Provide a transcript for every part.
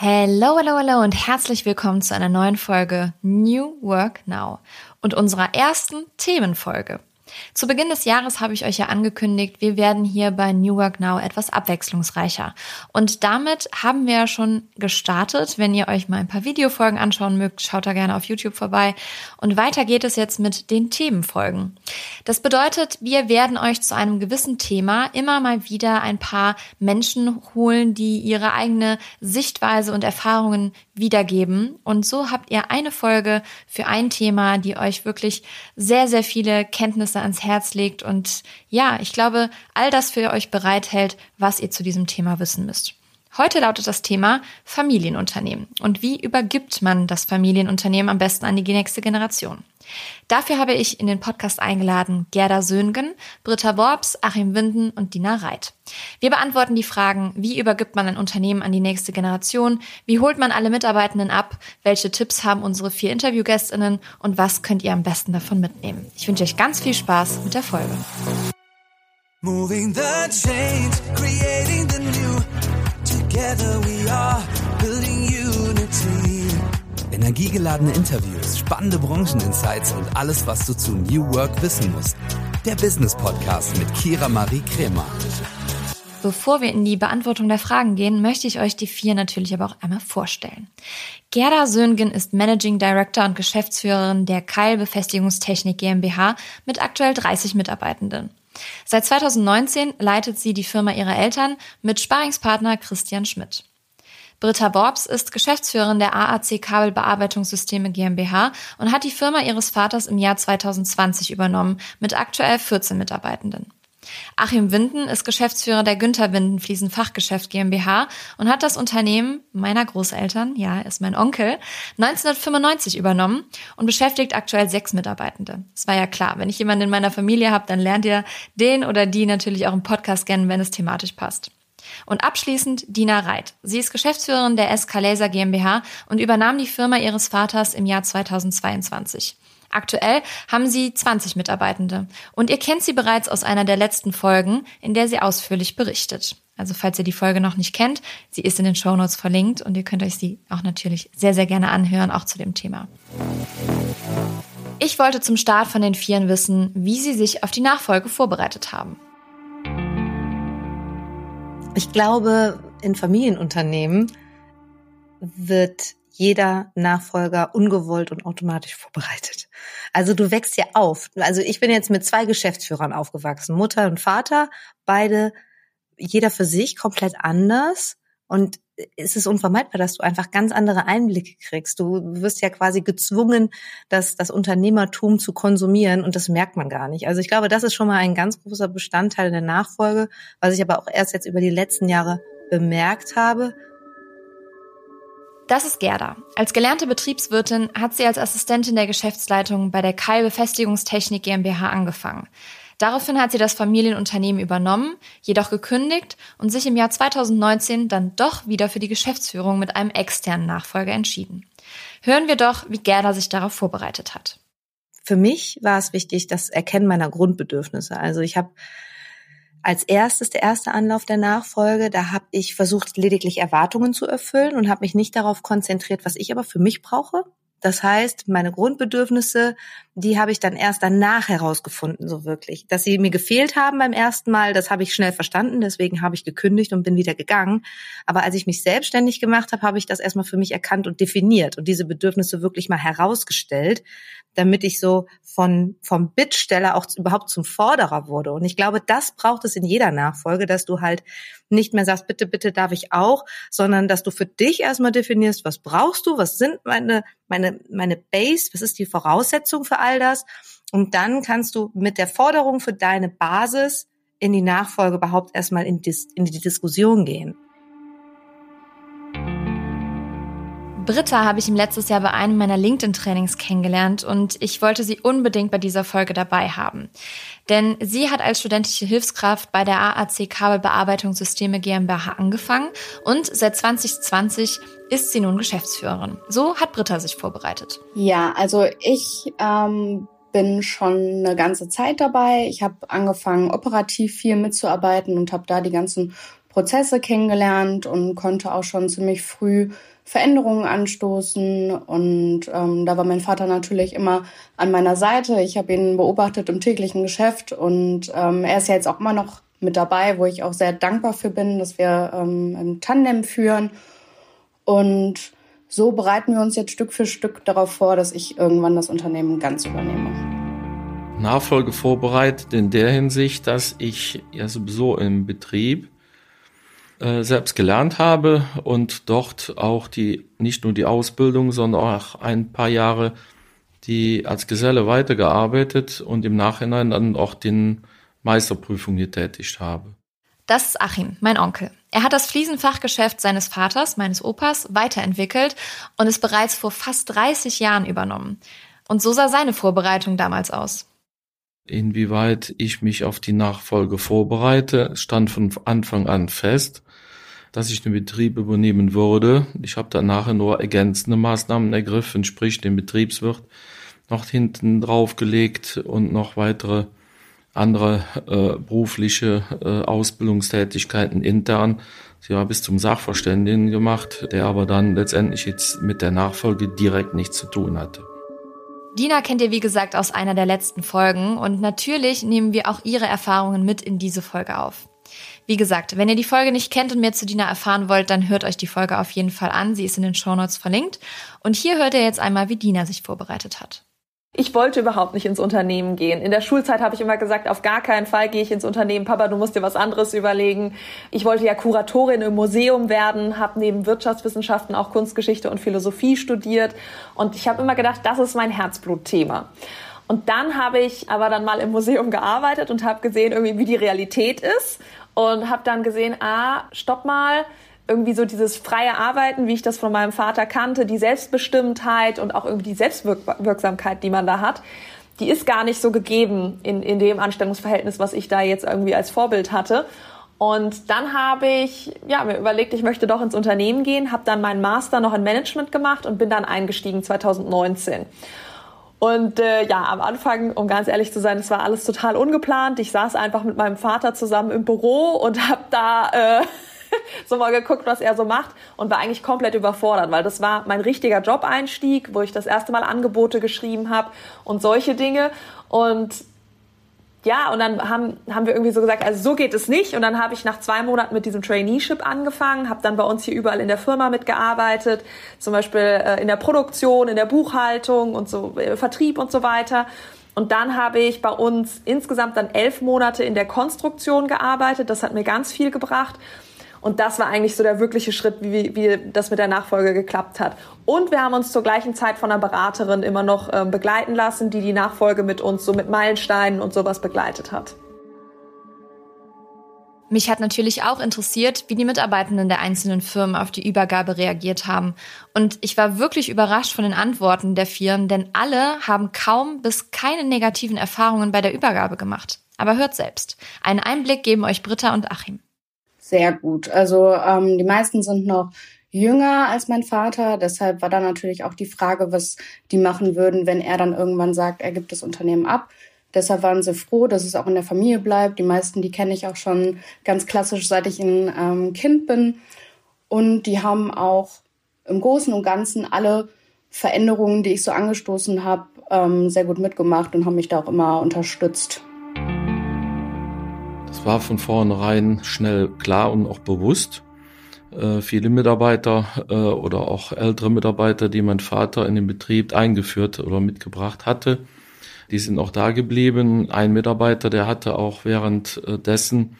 Hello, hello, hello und herzlich willkommen zu einer neuen Folge New Work Now und unserer ersten Themenfolge. Zu Beginn des Jahres habe ich euch ja angekündigt, wir werden hier bei New Work Now etwas abwechslungsreicher. Und damit haben wir ja schon gestartet. Wenn ihr euch mal ein paar Videofolgen anschauen mögt, schaut da gerne auf YouTube vorbei. Und weiter geht es jetzt mit den Themenfolgen. Das bedeutet, wir werden euch zu einem gewissen Thema immer mal wieder ein paar Menschen holen, die ihre eigene Sichtweise und Erfahrungen wiedergeben. Und so habt ihr eine Folge für ein Thema, die euch wirklich sehr, sehr viele Kenntnisse ans Herz legt und ja, ich glaube, all das für euch bereithält, was ihr zu diesem Thema wissen müsst. Heute lautet das Thema Familienunternehmen und wie übergibt man das Familienunternehmen am besten an die nächste Generation. Dafür habe ich in den Podcast eingeladen Gerda Söhngen, Britta Worps, Achim Winden und Dina Reit. Wir beantworten die Fragen, wie übergibt man ein Unternehmen an die nächste Generation, wie holt man alle Mitarbeitenden ab, welche Tipps haben unsere vier Interviewgästinnen und was könnt ihr am besten davon mitnehmen. Ich wünsche euch ganz viel Spaß mit der Folge. Together we are building unity. Energiegeladene Interviews, spannende Brancheninsights und alles, was du zu New Work wissen musst. Der Business Podcast mit Kira Marie Kremer. Bevor wir in die Beantwortung der Fragen gehen, möchte ich euch die vier natürlich aber auch einmal vorstellen. Gerda Söhngen ist Managing Director und Geschäftsführerin der Keil Befestigungstechnik GmbH mit aktuell 30 Mitarbeitenden. Seit 2019 leitet sie die Firma ihrer Eltern mit Sparingspartner Christian Schmidt. Britta Borbs ist Geschäftsführerin der AAC Kabelbearbeitungssysteme GmbH und hat die Firma ihres Vaters im Jahr 2020 übernommen mit aktuell 14 Mitarbeitenden. Achim Winden ist Geschäftsführer der Günther Winden Fliesenfachgeschäft GmbH und hat das Unternehmen meiner Großeltern, ja, ist mein Onkel, 1995 übernommen und beschäftigt aktuell sechs Mitarbeitende. Es war ja klar, wenn ich jemanden in meiner Familie habe, dann lernt ihr den oder die natürlich auch im Podcast kennen, wenn es thematisch passt. Und abschließend Dina Reit. Sie ist Geschäftsführerin der SK Laser GmbH und übernahm die Firma ihres Vaters im Jahr 2022. Aktuell haben sie 20 Mitarbeitende und ihr kennt sie bereits aus einer der letzten Folgen, in der sie ausführlich berichtet. Also falls ihr die Folge noch nicht kennt, sie ist in den Show Notes verlinkt und ihr könnt euch sie auch natürlich sehr, sehr gerne anhören, auch zu dem Thema. Ich wollte zum Start von den Vieren wissen, wie sie sich auf die Nachfolge vorbereitet haben. Ich glaube, in Familienunternehmen wird jeder Nachfolger ungewollt und automatisch vorbereitet. Also du wächst ja auf. Also ich bin jetzt mit zwei Geschäftsführern aufgewachsen, Mutter und Vater, beide, jeder für sich komplett anders. Und es ist unvermeidbar, dass du einfach ganz andere Einblicke kriegst. Du wirst ja quasi gezwungen, das, das Unternehmertum zu konsumieren und das merkt man gar nicht. Also ich glaube, das ist schon mal ein ganz großer Bestandteil der Nachfolge, was ich aber auch erst jetzt über die letzten Jahre bemerkt habe, das ist Gerda. Als gelernte Betriebswirtin hat sie als Assistentin der Geschäftsleitung bei der Kai Befestigungstechnik GmbH angefangen. Daraufhin hat sie das Familienunternehmen übernommen, jedoch gekündigt und sich im Jahr 2019 dann doch wieder für die Geschäftsführung mit einem externen Nachfolger entschieden. Hören wir doch, wie Gerda sich darauf vorbereitet hat. Für mich war es wichtig, das Erkennen meiner Grundbedürfnisse. Also ich habe als erstes, der erste Anlauf der Nachfolge, da habe ich versucht, lediglich Erwartungen zu erfüllen und habe mich nicht darauf konzentriert, was ich aber für mich brauche. Das heißt, meine Grundbedürfnisse, die habe ich dann erst danach herausgefunden, so wirklich. Dass sie mir gefehlt haben beim ersten Mal, das habe ich schnell verstanden, deswegen habe ich gekündigt und bin wieder gegangen. Aber als ich mich selbstständig gemacht habe, habe ich das erstmal für mich erkannt und definiert und diese Bedürfnisse wirklich mal herausgestellt, damit ich so von, vom Bittsteller auch überhaupt zum Forderer wurde. Und ich glaube, das braucht es in jeder Nachfolge, dass du halt nicht mehr sagst, bitte, bitte darf ich auch, sondern dass du für dich erstmal definierst, was brauchst du, was sind meine, meine, meine Base, was ist die Voraussetzung für all das? Und dann kannst du mit der Forderung für deine Basis in die Nachfolge überhaupt erstmal in, die, in die Diskussion gehen. Britta habe ich im letztes Jahr bei einem meiner LinkedIn-Trainings kennengelernt und ich wollte sie unbedingt bei dieser Folge dabei haben. Denn sie hat als studentische Hilfskraft bei der AAC Kabelbearbeitungssysteme GmbH angefangen und seit 2020 ist sie nun Geschäftsführerin. So hat Britta sich vorbereitet. Ja, also ich ähm, bin schon eine ganze Zeit dabei. Ich habe angefangen, operativ viel mitzuarbeiten und habe da die ganzen Prozesse kennengelernt und konnte auch schon ziemlich früh Veränderungen anstoßen. Und ähm, da war mein Vater natürlich immer an meiner Seite. Ich habe ihn beobachtet im täglichen Geschäft und ähm, er ist ja jetzt auch immer noch mit dabei, wo ich auch sehr dankbar für bin, dass wir ähm, im Tandem führen. Und so bereiten wir uns jetzt Stück für Stück darauf vor, dass ich irgendwann das Unternehmen ganz übernehme. Nachfolge vorbereitet in der Hinsicht, dass ich ja sowieso im Betrieb äh, selbst gelernt habe und dort auch die nicht nur die Ausbildung, sondern auch ein paar Jahre die als Geselle weitergearbeitet und im Nachhinein dann auch den Meisterprüfung getätigt habe. Das ist Achim, mein Onkel. Er hat das Fliesenfachgeschäft seines Vaters, meines Opas, weiterentwickelt und es bereits vor fast 30 Jahren übernommen. Und so sah seine Vorbereitung damals aus. Inwieweit ich mich auf die Nachfolge vorbereite, stand von Anfang an fest, dass ich den Betrieb übernehmen würde. Ich habe dann nachher nur ergänzende Maßnahmen ergriffen, sprich den Betriebswirt noch hinten draufgelegt und noch weitere andere äh, berufliche äh, Ausbildungstätigkeiten intern. Sie war bis zum Sachverständigen gemacht, der aber dann letztendlich jetzt mit der Nachfolge direkt nichts zu tun hatte. Dina kennt ihr, wie gesagt, aus einer der letzten Folgen und natürlich nehmen wir auch ihre Erfahrungen mit in diese Folge auf. Wie gesagt, wenn ihr die Folge nicht kennt und mehr zu Dina erfahren wollt, dann hört euch die Folge auf jeden Fall an. Sie ist in den Shownotes verlinkt. Und hier hört ihr jetzt einmal, wie Dina sich vorbereitet hat. Ich wollte überhaupt nicht ins Unternehmen gehen. In der Schulzeit habe ich immer gesagt, auf gar keinen Fall gehe ich ins Unternehmen. Papa, du musst dir was anderes überlegen. Ich wollte ja Kuratorin im Museum werden, habe neben Wirtschaftswissenschaften auch Kunstgeschichte und Philosophie studiert. Und ich habe immer gedacht, das ist mein Herzblutthema. Und dann habe ich aber dann mal im Museum gearbeitet und habe gesehen, irgendwie, wie die Realität ist. Und habe dann gesehen, ah, stopp mal, irgendwie so dieses freie Arbeiten, wie ich das von meinem Vater kannte, die Selbstbestimmtheit und auch irgendwie die Selbstwirksamkeit, die man da hat, die ist gar nicht so gegeben in, in dem Anstellungsverhältnis, was ich da jetzt irgendwie als Vorbild hatte. Und dann habe ich ja, mir überlegt, ich möchte doch ins Unternehmen gehen, habe dann meinen Master noch in Management gemacht und bin dann eingestiegen 2019. Und äh, ja, am Anfang, um ganz ehrlich zu sein, es war alles total ungeplant. Ich saß einfach mit meinem Vater zusammen im Büro und habe da äh, so mal geguckt, was er so macht und war eigentlich komplett überfordert, weil das war mein richtiger Job-Einstieg, wo ich das erste Mal Angebote geschrieben habe und solche Dinge. Und ja, und dann haben, haben wir irgendwie so gesagt, also so geht es nicht. Und dann habe ich nach zwei Monaten mit diesem Traineeship angefangen, habe dann bei uns hier überall in der Firma mitgearbeitet, zum Beispiel äh, in der Produktion, in der Buchhaltung und so äh, Vertrieb und so weiter. Und dann habe ich bei uns insgesamt dann elf Monate in der Konstruktion gearbeitet. Das hat mir ganz viel gebracht. Und das war eigentlich so der wirkliche Schritt, wie, wie das mit der Nachfolge geklappt hat. Und wir haben uns zur gleichen Zeit von einer Beraterin immer noch äh, begleiten lassen, die die Nachfolge mit uns so mit Meilensteinen und sowas begleitet hat. Mich hat natürlich auch interessiert, wie die Mitarbeitenden der einzelnen Firmen auf die Übergabe reagiert haben. Und ich war wirklich überrascht von den Antworten der Firmen, denn alle haben kaum bis keine negativen Erfahrungen bei der Übergabe gemacht. Aber hört selbst. Einen Einblick geben euch Britta und Achim sehr gut. Also ähm, die meisten sind noch jünger als mein Vater. Deshalb war da natürlich auch die Frage, was die machen würden, wenn er dann irgendwann sagt, er gibt das Unternehmen ab. Deshalb waren sie froh, dass es auch in der Familie bleibt. Die meisten, die kenne ich auch schon ganz klassisch, seit ich ein ähm, Kind bin. Und die haben auch im Großen und Ganzen alle Veränderungen, die ich so angestoßen habe, ähm, sehr gut mitgemacht und haben mich da auch immer unterstützt. War von vornherein schnell klar und auch bewusst. Äh, viele Mitarbeiter äh, oder auch ältere Mitarbeiter, die mein Vater in den Betrieb eingeführt oder mitgebracht hatte, die sind auch da geblieben. Ein Mitarbeiter, der hatte auch währenddessen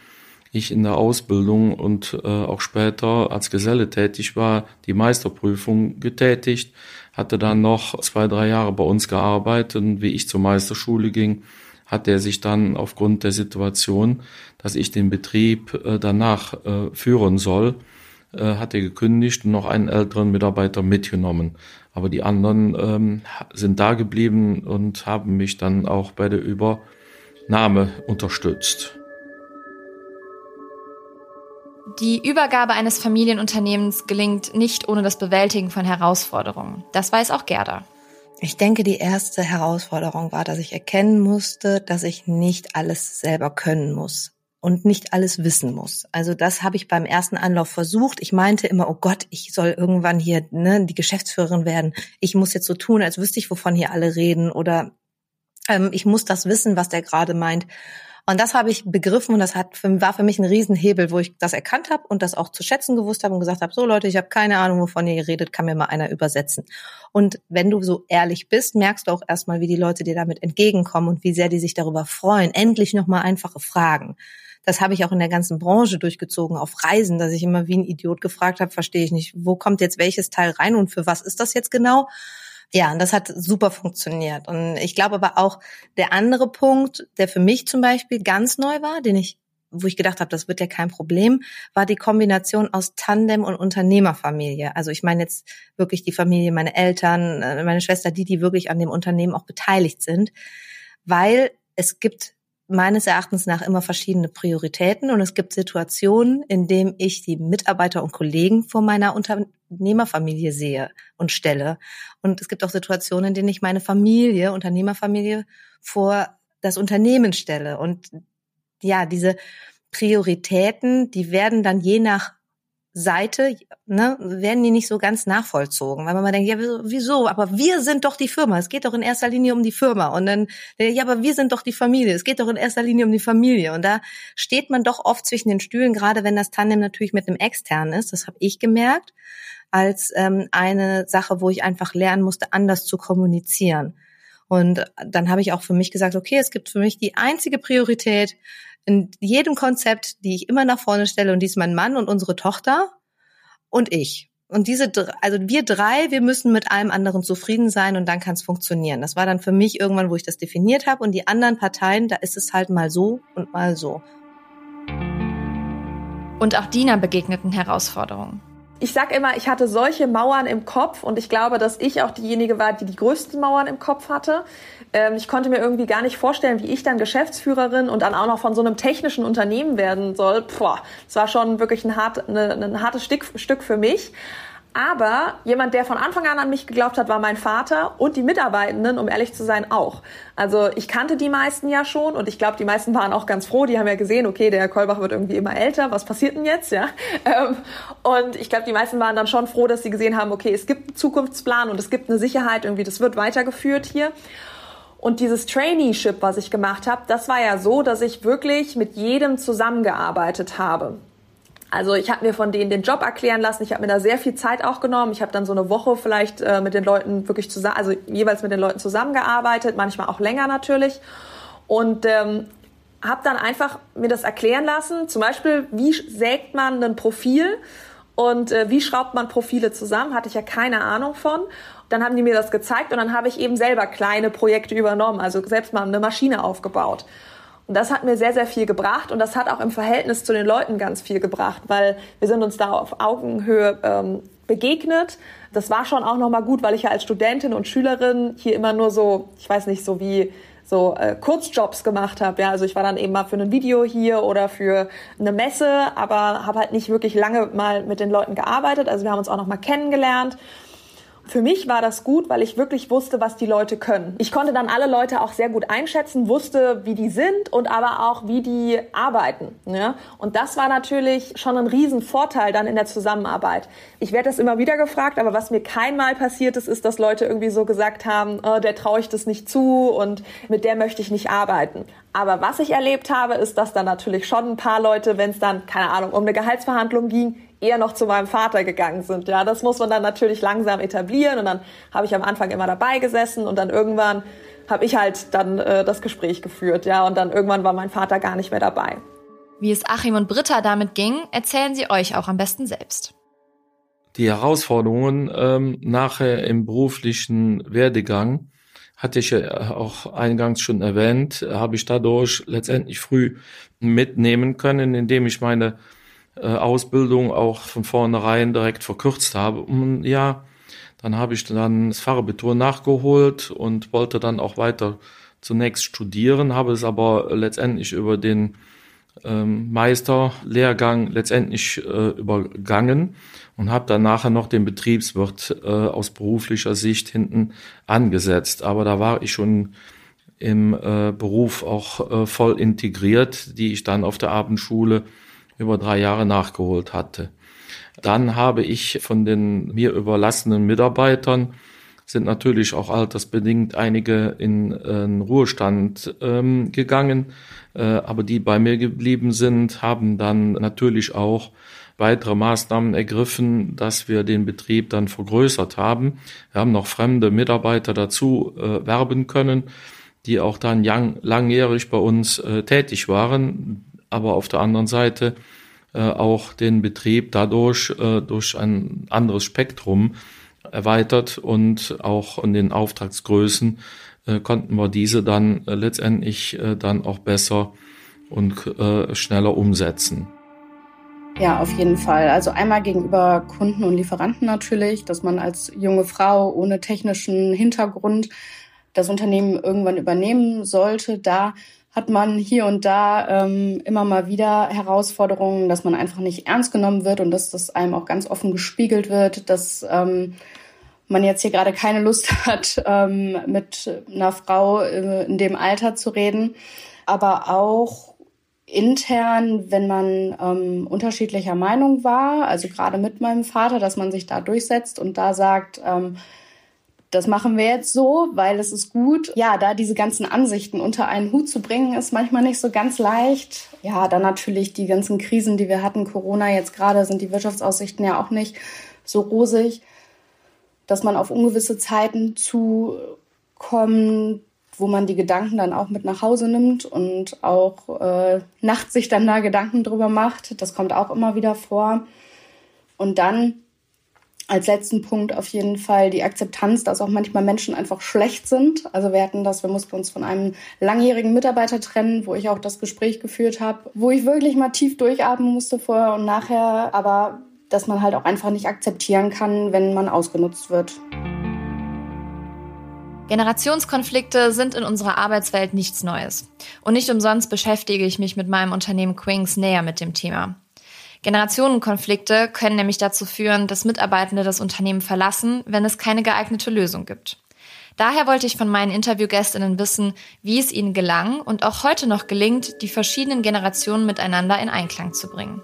ich in der Ausbildung und äh, auch später als Geselle tätig war, die Meisterprüfung getätigt, hatte dann noch zwei, drei Jahre bei uns gearbeitet wie ich zur Meisterschule ging, hat er sich dann aufgrund der Situation, dass ich den Betrieb äh, danach äh, führen soll, äh, hat er gekündigt und noch einen älteren Mitarbeiter mitgenommen. Aber die anderen ähm, sind da geblieben und haben mich dann auch bei der Übernahme unterstützt. Die Übergabe eines Familienunternehmens gelingt nicht ohne das Bewältigen von Herausforderungen. Das weiß auch Gerda. Ich denke, die erste Herausforderung war, dass ich erkennen musste, dass ich nicht alles selber können muss. und nicht alles wissen muss. Also das habe ich beim ersten Anlauf versucht. Ich meinte immer, oh Gott, ich soll irgendwann hier ne, die Geschäftsführerin werden. Ich muss jetzt so tun, als wüsste ich, wovon hier alle reden oder ähm, ich muss das wissen, was der gerade meint. Und das habe ich begriffen und das hat für, war für mich ein Riesenhebel, wo ich das erkannt habe und das auch zu schätzen gewusst habe und gesagt habe, so Leute, ich habe keine Ahnung, wovon ihr redet, kann mir mal einer übersetzen. Und wenn du so ehrlich bist, merkst du auch erstmal, wie die Leute dir damit entgegenkommen und wie sehr die sich darüber freuen. Endlich nochmal einfache Fragen. Das habe ich auch in der ganzen Branche durchgezogen, auf Reisen, dass ich immer wie ein Idiot gefragt habe, verstehe ich nicht, wo kommt jetzt welches Teil rein und für was ist das jetzt genau? Ja, und das hat super funktioniert. Und ich glaube aber auch, der andere Punkt, der für mich zum Beispiel ganz neu war, den ich wo ich gedacht habe, das wird ja kein Problem, war die Kombination aus Tandem und Unternehmerfamilie. Also ich meine jetzt wirklich die Familie, meine Eltern, äh, meine Schwester, die, die wirklich an dem Unternehmen auch beteiligt sind, weil es gibt meines Erachtens nach immer verschiedene Prioritäten und es gibt Situationen, in denen ich die Mitarbeiter und Kollegen vor meiner Unternehmerfamilie sehe und stelle. Und es gibt auch Situationen, in denen ich meine Familie, Unternehmerfamilie vor das Unternehmen stelle. Und ja, diese Prioritäten, die werden dann je nach Seite, ne, werden die nicht so ganz nachvollzogen, weil man mal denkt, ja, wieso? Aber wir sind doch die Firma. Es geht doch in erster Linie um die Firma. Und dann, ja, aber wir sind doch die Familie. Es geht doch in erster Linie um die Familie. Und da steht man doch oft zwischen den Stühlen, gerade wenn das Tandem natürlich mit einem externen ist. Das habe ich gemerkt als ähm, eine Sache, wo ich einfach lernen musste, anders zu kommunizieren. Und dann habe ich auch für mich gesagt, okay, es gibt für mich die einzige Priorität, in jedem Konzept, die ich immer nach vorne stelle, und die ist mein Mann und unsere Tochter und ich. Und diese, also wir drei, wir müssen mit allem anderen zufrieden sein und dann kann es funktionieren. Das war dann für mich irgendwann, wo ich das definiert habe. Und die anderen Parteien, da ist es halt mal so und mal so. Und auch Dina begegneten Herausforderungen ich sag immer, ich hatte solche Mauern im Kopf und ich glaube, dass ich auch diejenige war, die die größten Mauern im Kopf hatte. Ähm, ich konnte mir irgendwie gar nicht vorstellen, wie ich dann Geschäftsführerin und dann auch noch von so einem technischen Unternehmen werden soll. Puh, das war schon wirklich ein, hart, eine, ein hartes Stück, Stück für mich. Aber jemand, der von Anfang an an mich geglaubt hat, war mein Vater und die Mitarbeitenden, um ehrlich zu sein, auch. Also ich kannte die meisten ja schon und ich glaube, die meisten waren auch ganz froh. Die haben ja gesehen, okay, der Herr Kolbach wird irgendwie immer älter. Was passiert denn jetzt? Ja. Ähm, und ich glaube, die meisten waren dann schon froh, dass sie gesehen haben, okay, es gibt einen Zukunftsplan und es gibt eine Sicherheit, irgendwie, das wird weitergeführt hier. Und dieses Traineeship, was ich gemacht habe, das war ja so, dass ich wirklich mit jedem zusammengearbeitet habe. Also ich habe mir von denen den Job erklären lassen. Ich habe mir da sehr viel Zeit auch genommen. Ich habe dann so eine Woche vielleicht äh, mit den Leuten wirklich zusammen, also jeweils mit den Leuten zusammengearbeitet, manchmal auch länger natürlich. Und ähm, habe dann einfach mir das erklären lassen. Zum Beispiel, wie sägt man ein Profil und äh, wie schraubt man Profile zusammen? Hatte ich ja keine Ahnung von. Dann haben die mir das gezeigt und dann habe ich eben selber kleine Projekte übernommen, also selbst mal eine Maschine aufgebaut. Und das hat mir sehr, sehr viel gebracht und das hat auch im Verhältnis zu den Leuten ganz viel gebracht, weil wir sind uns da auf Augenhöhe ähm, begegnet. Das war schon auch nochmal gut, weil ich ja als Studentin und Schülerin hier immer nur so, ich weiß nicht, so wie so äh, Kurzjobs gemacht habe. Ja, also ich war dann eben mal für ein Video hier oder für eine Messe, aber habe halt nicht wirklich lange mal mit den Leuten gearbeitet. Also wir haben uns auch noch mal kennengelernt für mich war das gut, weil ich wirklich wusste, was die Leute können. Ich konnte dann alle Leute auch sehr gut einschätzen, wusste, wie die sind und aber auch, wie die arbeiten. Ja? Und das war natürlich schon ein Riesenvorteil dann in der Zusammenarbeit. Ich werde das immer wieder gefragt, aber was mir keinmal passiert ist, ist, dass Leute irgendwie so gesagt haben, oh, der traue ich das nicht zu und mit der möchte ich nicht arbeiten. Aber was ich erlebt habe, ist, dass dann natürlich schon ein paar Leute, wenn es dann, keine Ahnung, um eine Gehaltsverhandlung ging, eher noch zu meinem Vater gegangen sind. Ja, das muss man dann natürlich langsam etablieren und dann habe ich am Anfang immer dabei gesessen und dann irgendwann habe ich halt dann äh, das Gespräch geführt, ja, und dann irgendwann war mein Vater gar nicht mehr dabei. Wie es Achim und Britta damit ging, erzählen sie euch auch am besten selbst. Die Herausforderungen ähm, nachher im beruflichen Werdegang hatte ich ja auch eingangs schon erwähnt, habe ich dadurch letztendlich früh mitnehmen können, indem ich meine äh, Ausbildung auch von vornherein direkt verkürzt habe ein Jahr. Dann habe ich dann das Fachabitur nachgeholt und wollte dann auch weiter zunächst studieren, habe es aber letztendlich über den ähm, Meisterlehrgang letztendlich äh, übergangen und habe dann nachher noch den Betriebswirt äh, aus beruflicher Sicht hinten angesetzt. Aber da war ich schon im äh, Beruf auch äh, voll integriert, die ich dann auf der Abendschule über drei Jahre nachgeholt hatte. Dann habe ich von den mir überlassenen Mitarbeitern sind natürlich auch altersbedingt einige in, äh, in Ruhestand ähm, gegangen, äh, aber die bei mir geblieben sind, haben dann natürlich auch weitere Maßnahmen ergriffen, dass wir den Betrieb dann vergrößert haben. Wir haben noch fremde Mitarbeiter dazu äh, werben können, die auch dann lang, langjährig bei uns äh, tätig waren, aber auf der anderen Seite äh, auch den Betrieb dadurch äh, durch ein anderes Spektrum erweitert und auch in den Auftragsgrößen äh, konnten wir diese dann äh, letztendlich äh, dann auch besser und äh, schneller umsetzen. Ja, auf jeden Fall. Also einmal gegenüber Kunden und Lieferanten natürlich, dass man als junge Frau ohne technischen Hintergrund das Unternehmen irgendwann übernehmen sollte. Da hat man hier und da ähm, immer mal wieder Herausforderungen, dass man einfach nicht ernst genommen wird und dass das einem auch ganz offen gespiegelt wird, dass ähm, man jetzt hier gerade keine Lust hat, ähm, mit einer Frau äh, in dem Alter zu reden. Aber auch intern, wenn man ähm, unterschiedlicher Meinung war, also gerade mit meinem Vater, dass man sich da durchsetzt und da sagt, ähm, das machen wir jetzt so, weil es ist gut. Ja, da diese ganzen Ansichten unter einen Hut zu bringen, ist manchmal nicht so ganz leicht. Ja, dann natürlich die ganzen Krisen, die wir hatten, Corona jetzt gerade, sind die Wirtschaftsaussichten ja auch nicht so rosig, dass man auf ungewisse Zeiten zukommt, wo man die Gedanken dann auch mit nach Hause nimmt und auch äh, nachts sich dann da Gedanken drüber macht. Das kommt auch immer wieder vor. Und dann als letzten Punkt auf jeden Fall die Akzeptanz, dass auch manchmal Menschen einfach schlecht sind. Also wir hatten das, wir mussten uns von einem langjährigen Mitarbeiter trennen, wo ich auch das Gespräch geführt habe, wo ich wirklich mal tief durchatmen musste vorher und nachher, aber dass man halt auch einfach nicht akzeptieren kann, wenn man ausgenutzt wird. Generationskonflikte sind in unserer Arbeitswelt nichts Neues. Und nicht umsonst beschäftige ich mich mit meinem Unternehmen Quings näher mit dem Thema. Generationenkonflikte können nämlich dazu führen, dass Mitarbeitende das Unternehmen verlassen, wenn es keine geeignete Lösung gibt. Daher wollte ich von meinen Interviewgästinnen wissen, wie es ihnen gelang und auch heute noch gelingt, die verschiedenen Generationen miteinander in Einklang zu bringen.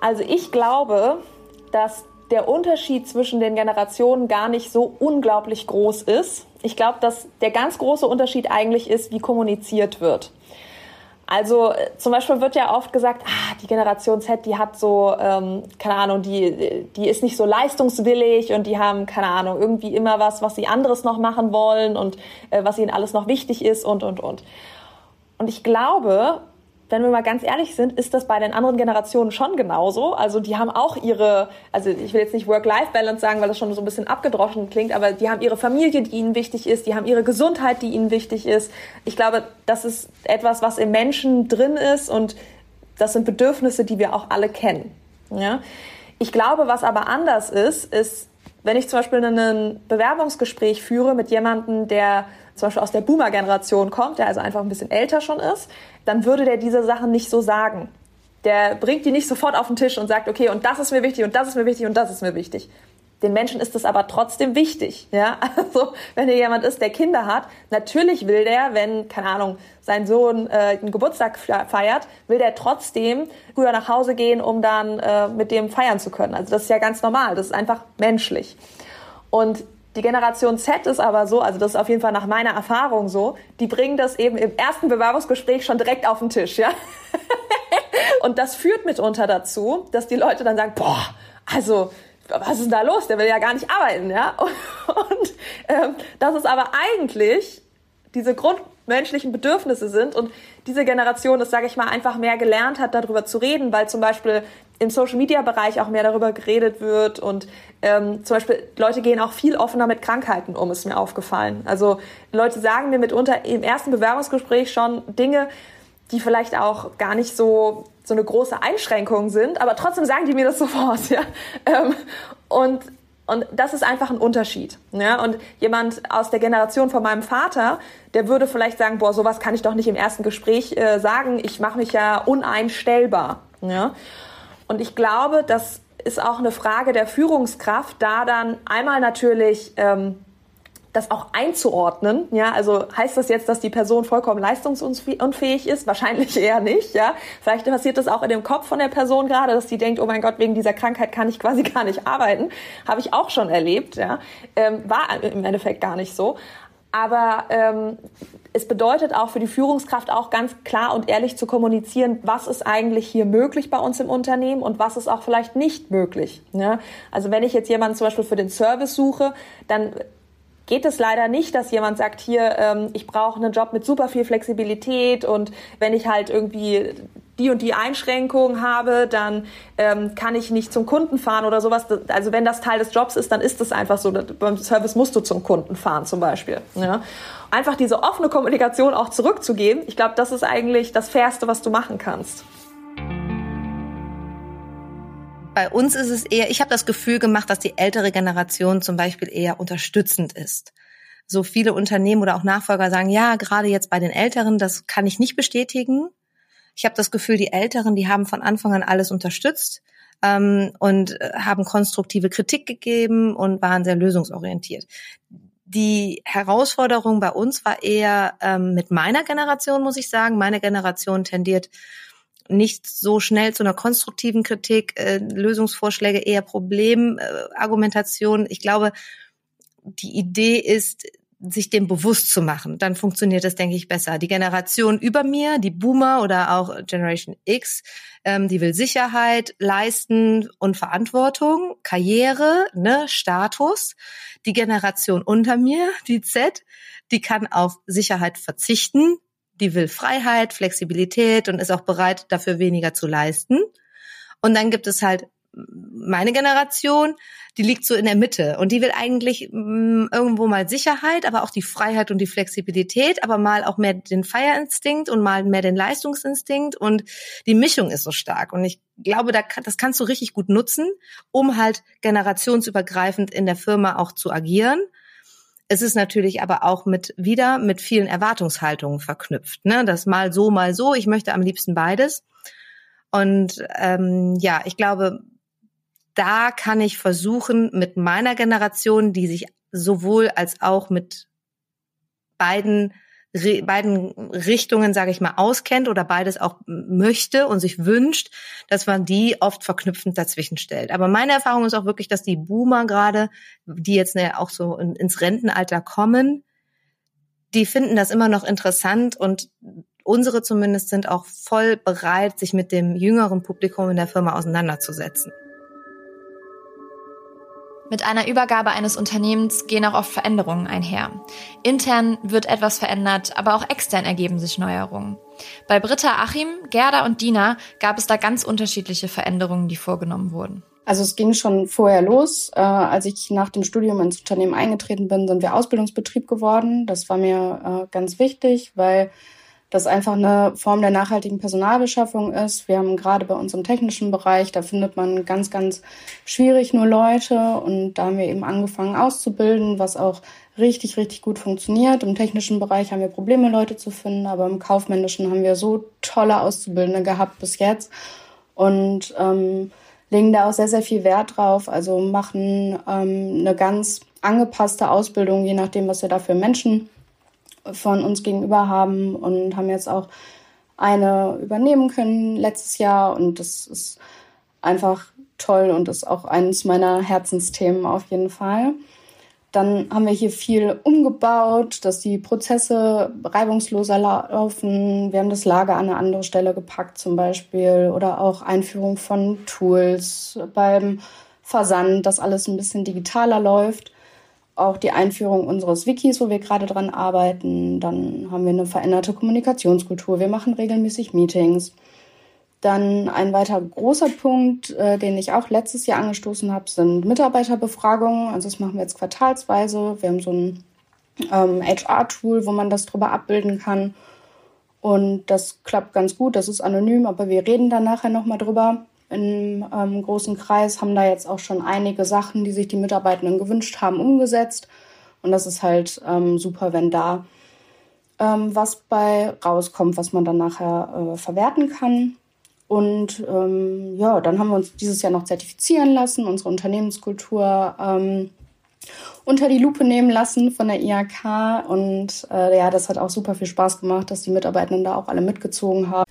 Also ich glaube, dass der Unterschied zwischen den Generationen gar nicht so unglaublich groß ist. Ich glaube, dass der ganz große Unterschied eigentlich ist, wie kommuniziert wird. Also äh, zum Beispiel wird ja oft gesagt, ah, die Generation Z, die hat so, ähm, keine Ahnung, die, die ist nicht so leistungswillig und die haben, keine Ahnung, irgendwie immer was, was sie anderes noch machen wollen und äh, was ihnen alles noch wichtig ist und, und, und. Und ich glaube, wenn wir mal ganz ehrlich sind, ist das bei den anderen Generationen schon genauso. Also die haben auch ihre, also ich will jetzt nicht Work-Life-Balance sagen, weil das schon so ein bisschen abgedroschen klingt, aber die haben ihre Familie, die ihnen wichtig ist, die haben ihre Gesundheit, die ihnen wichtig ist. Ich glaube, das ist etwas, was im Menschen drin ist und das sind Bedürfnisse, die wir auch alle kennen. Ja? Ich glaube, was aber anders ist, ist, wenn ich zum Beispiel ein Bewerbungsgespräch führe mit jemandem, der zum Beispiel aus der Boomer-Generation kommt, der also einfach ein bisschen älter schon ist, dann würde der diese Sachen nicht so sagen. Der bringt die nicht sofort auf den Tisch und sagt, okay, und das ist mir wichtig und das ist mir wichtig und das ist mir wichtig. Den Menschen ist es aber trotzdem wichtig. Ja? Also wenn hier jemand ist, der Kinder hat, natürlich will der, wenn, keine Ahnung, sein Sohn äh, einen Geburtstag feiert, will der trotzdem früher nach Hause gehen, um dann äh, mit dem feiern zu können. Also das ist ja ganz normal, das ist einfach menschlich. Und die Generation Z ist aber so, also das ist auf jeden Fall nach meiner Erfahrung so, die bringen das eben im ersten Bewerbungsgespräch schon direkt auf den Tisch, ja. Und das führt mitunter dazu, dass die Leute dann sagen, boah, also was ist denn da los? Der will ja gar nicht arbeiten, ja. Und ähm, das ist aber eigentlich diese grundmenschlichen Bedürfnisse sind und diese Generation, das sage ich mal, einfach mehr gelernt hat, darüber zu reden, weil zum Beispiel im Social Media Bereich auch mehr darüber geredet wird und ähm, zum Beispiel Leute gehen auch viel offener mit Krankheiten um, ist mir aufgefallen. Also Leute sagen mir mitunter im ersten Bewerbungsgespräch schon Dinge, die vielleicht auch gar nicht so so eine große Einschränkung sind, aber trotzdem sagen die mir das sofort, ja. Ähm, und und das ist einfach ein Unterschied. Ja? Und jemand aus der Generation von meinem Vater, der würde vielleicht sagen, boah, sowas kann ich doch nicht im ersten Gespräch äh, sagen. Ich mache mich ja uneinstellbar. Ja? Und ich glaube, das ist auch eine Frage der Führungskraft, da dann einmal natürlich ähm, das auch einzuordnen. Ja, also heißt das jetzt, dass die Person vollkommen leistungsunfähig ist? Wahrscheinlich eher nicht. Ja, vielleicht passiert das auch in dem Kopf von der Person gerade, dass die denkt, oh mein Gott, wegen dieser Krankheit kann ich quasi gar nicht arbeiten. Habe ich auch schon erlebt. Ja, ähm, war im Endeffekt gar nicht so. Aber ähm, es bedeutet auch für die Führungskraft auch ganz klar und ehrlich zu kommunizieren, was ist eigentlich hier möglich bei uns im Unternehmen und was ist auch vielleicht nicht möglich. Ne? Also wenn ich jetzt jemanden zum Beispiel für den Service suche, dann geht es leider nicht, dass jemand sagt, hier, ähm, ich brauche einen Job mit super viel Flexibilität und wenn ich halt irgendwie die und die Einschränkung habe, dann ähm, kann ich nicht zum Kunden fahren oder sowas. Also wenn das Teil des Jobs ist, dann ist es einfach so. Beim Service musst du zum Kunden fahren zum Beispiel. Ja. Einfach diese offene Kommunikation auch zurückzugeben, ich glaube, das ist eigentlich das Fairste, was du machen kannst. Bei uns ist es eher, ich habe das Gefühl gemacht, dass die ältere Generation zum Beispiel eher unterstützend ist. So viele Unternehmen oder auch Nachfolger sagen, ja, gerade jetzt bei den Älteren, das kann ich nicht bestätigen. Ich habe das Gefühl, die Älteren, die haben von Anfang an alles unterstützt ähm, und äh, haben konstruktive Kritik gegeben und waren sehr lösungsorientiert. Die Herausforderung bei uns war eher ähm, mit meiner Generation, muss ich sagen. Meine Generation tendiert nicht so schnell zu einer konstruktiven Kritik, äh, Lösungsvorschläge, eher Problemargumentation. Äh, ich glaube, die Idee ist, sich dem bewusst zu machen, dann funktioniert das, denke ich, besser. Die Generation über mir, die Boomer oder auch Generation X, ähm, die will Sicherheit, Leisten und Verantwortung, Karriere, ne, Status. Die Generation unter mir, die Z, die kann auf Sicherheit verzichten, die will Freiheit, Flexibilität und ist auch bereit, dafür weniger zu leisten. Und dann gibt es halt meine Generation, die liegt so in der Mitte und die will eigentlich mh, mm, irgendwo mal Sicherheit, aber auch die Freiheit und die Flexibilität, aber mal auch mehr den Feierinstinkt und mal mehr den Leistungsinstinkt und die Mischung ist so stark und ich glaube, da kann, das kannst du richtig gut nutzen, um halt generationsübergreifend in der Firma auch zu agieren es ist natürlich aber auch mit wieder mit vielen Erwartungshaltungen verknüpft. Ne? Das mal so, mal so. Ich möchte am liebsten beides. Und ähm, ja, ich glaube, da kann ich versuchen, mit meiner Generation, die sich sowohl als auch mit beiden beiden Richtungen, sage ich mal, auskennt oder beides auch möchte und sich wünscht, dass man die oft verknüpfend dazwischen stellt. Aber meine Erfahrung ist auch wirklich, dass die Boomer gerade, die jetzt ne, auch so in, ins Rentenalter kommen, die finden das immer noch interessant und unsere zumindest sind auch voll bereit, sich mit dem jüngeren Publikum in der Firma auseinanderzusetzen. Mit einer Übergabe eines Unternehmens gehen auch oft Veränderungen einher. Intern wird etwas verändert, aber auch extern ergeben sich Neuerungen. Bei Britta, Achim, Gerda und Dina gab es da ganz unterschiedliche Veränderungen, die vorgenommen wurden. Also es ging schon vorher los. Äh, als ich nach dem Studium ins Unternehmen eingetreten bin, sind wir Ausbildungsbetrieb geworden. Das war mir äh, ganz wichtig, weil das einfach eine Form der nachhaltigen Personalbeschaffung ist. Wir haben gerade bei uns im technischen Bereich, da findet man ganz, ganz schwierig nur Leute und da haben wir eben angefangen auszubilden, was auch richtig, richtig gut funktioniert. Im technischen Bereich haben wir Probleme, Leute zu finden, aber im kaufmännischen haben wir so tolle Auszubildende gehabt bis jetzt und ähm, legen da auch sehr, sehr viel Wert drauf. Also machen ähm, eine ganz angepasste Ausbildung, je nachdem, was wir da für Menschen von uns gegenüber haben und haben jetzt auch eine übernehmen können letztes Jahr und das ist einfach toll und ist auch eines meiner Herzensthemen auf jeden Fall. Dann haben wir hier viel umgebaut, dass die Prozesse reibungsloser laufen. Wir haben das Lager an eine andere Stelle gepackt zum Beispiel oder auch Einführung von Tools beim Versand, dass alles ein bisschen digitaler läuft auch die Einführung unseres Wikis, wo wir gerade dran arbeiten. Dann haben wir eine veränderte Kommunikationskultur. Wir machen regelmäßig Meetings. Dann ein weiter großer Punkt, äh, den ich auch letztes Jahr angestoßen habe, sind Mitarbeiterbefragungen. Also das machen wir jetzt quartalsweise. Wir haben so ein ähm, HR-Tool, wo man das drüber abbilden kann. Und das klappt ganz gut. Das ist anonym, aber wir reden dann nachher nochmal drüber im ähm, großen Kreis, haben da jetzt auch schon einige Sachen, die sich die Mitarbeitenden gewünscht haben, umgesetzt. Und das ist halt ähm, super, wenn da ähm, was bei rauskommt, was man dann nachher äh, verwerten kann. Und ähm, ja, dann haben wir uns dieses Jahr noch zertifizieren lassen, unsere Unternehmenskultur. Ähm, unter die Lupe nehmen lassen von der IHK. Und äh, ja, das hat auch super viel Spaß gemacht, dass die Mitarbeitenden da auch alle mitgezogen haben.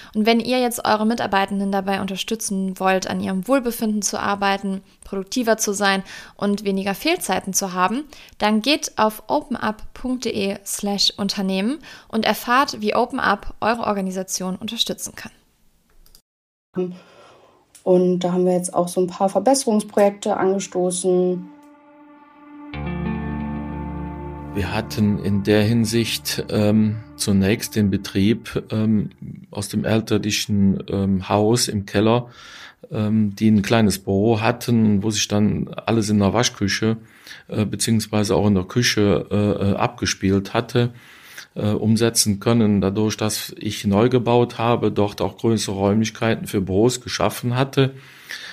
Und wenn ihr jetzt eure Mitarbeitenden dabei unterstützen wollt, an ihrem Wohlbefinden zu arbeiten, produktiver zu sein und weniger Fehlzeiten zu haben, dann geht auf openup.de slash Unternehmen und erfahrt, wie OpenUp eure Organisation unterstützen kann. Und da haben wir jetzt auch so ein paar Verbesserungsprojekte angestoßen. Wir hatten in der Hinsicht ähm, zunächst den Betrieb ähm, aus dem elterlichen ähm, Haus im Keller, ähm, die ein kleines Büro hatten, wo sich dann alles in der Waschküche äh, beziehungsweise auch in der Küche äh, äh abgespielt hatte, äh, umsetzen können. Dadurch, dass ich neu gebaut habe, dort auch größere Räumlichkeiten für Büros geschaffen hatte,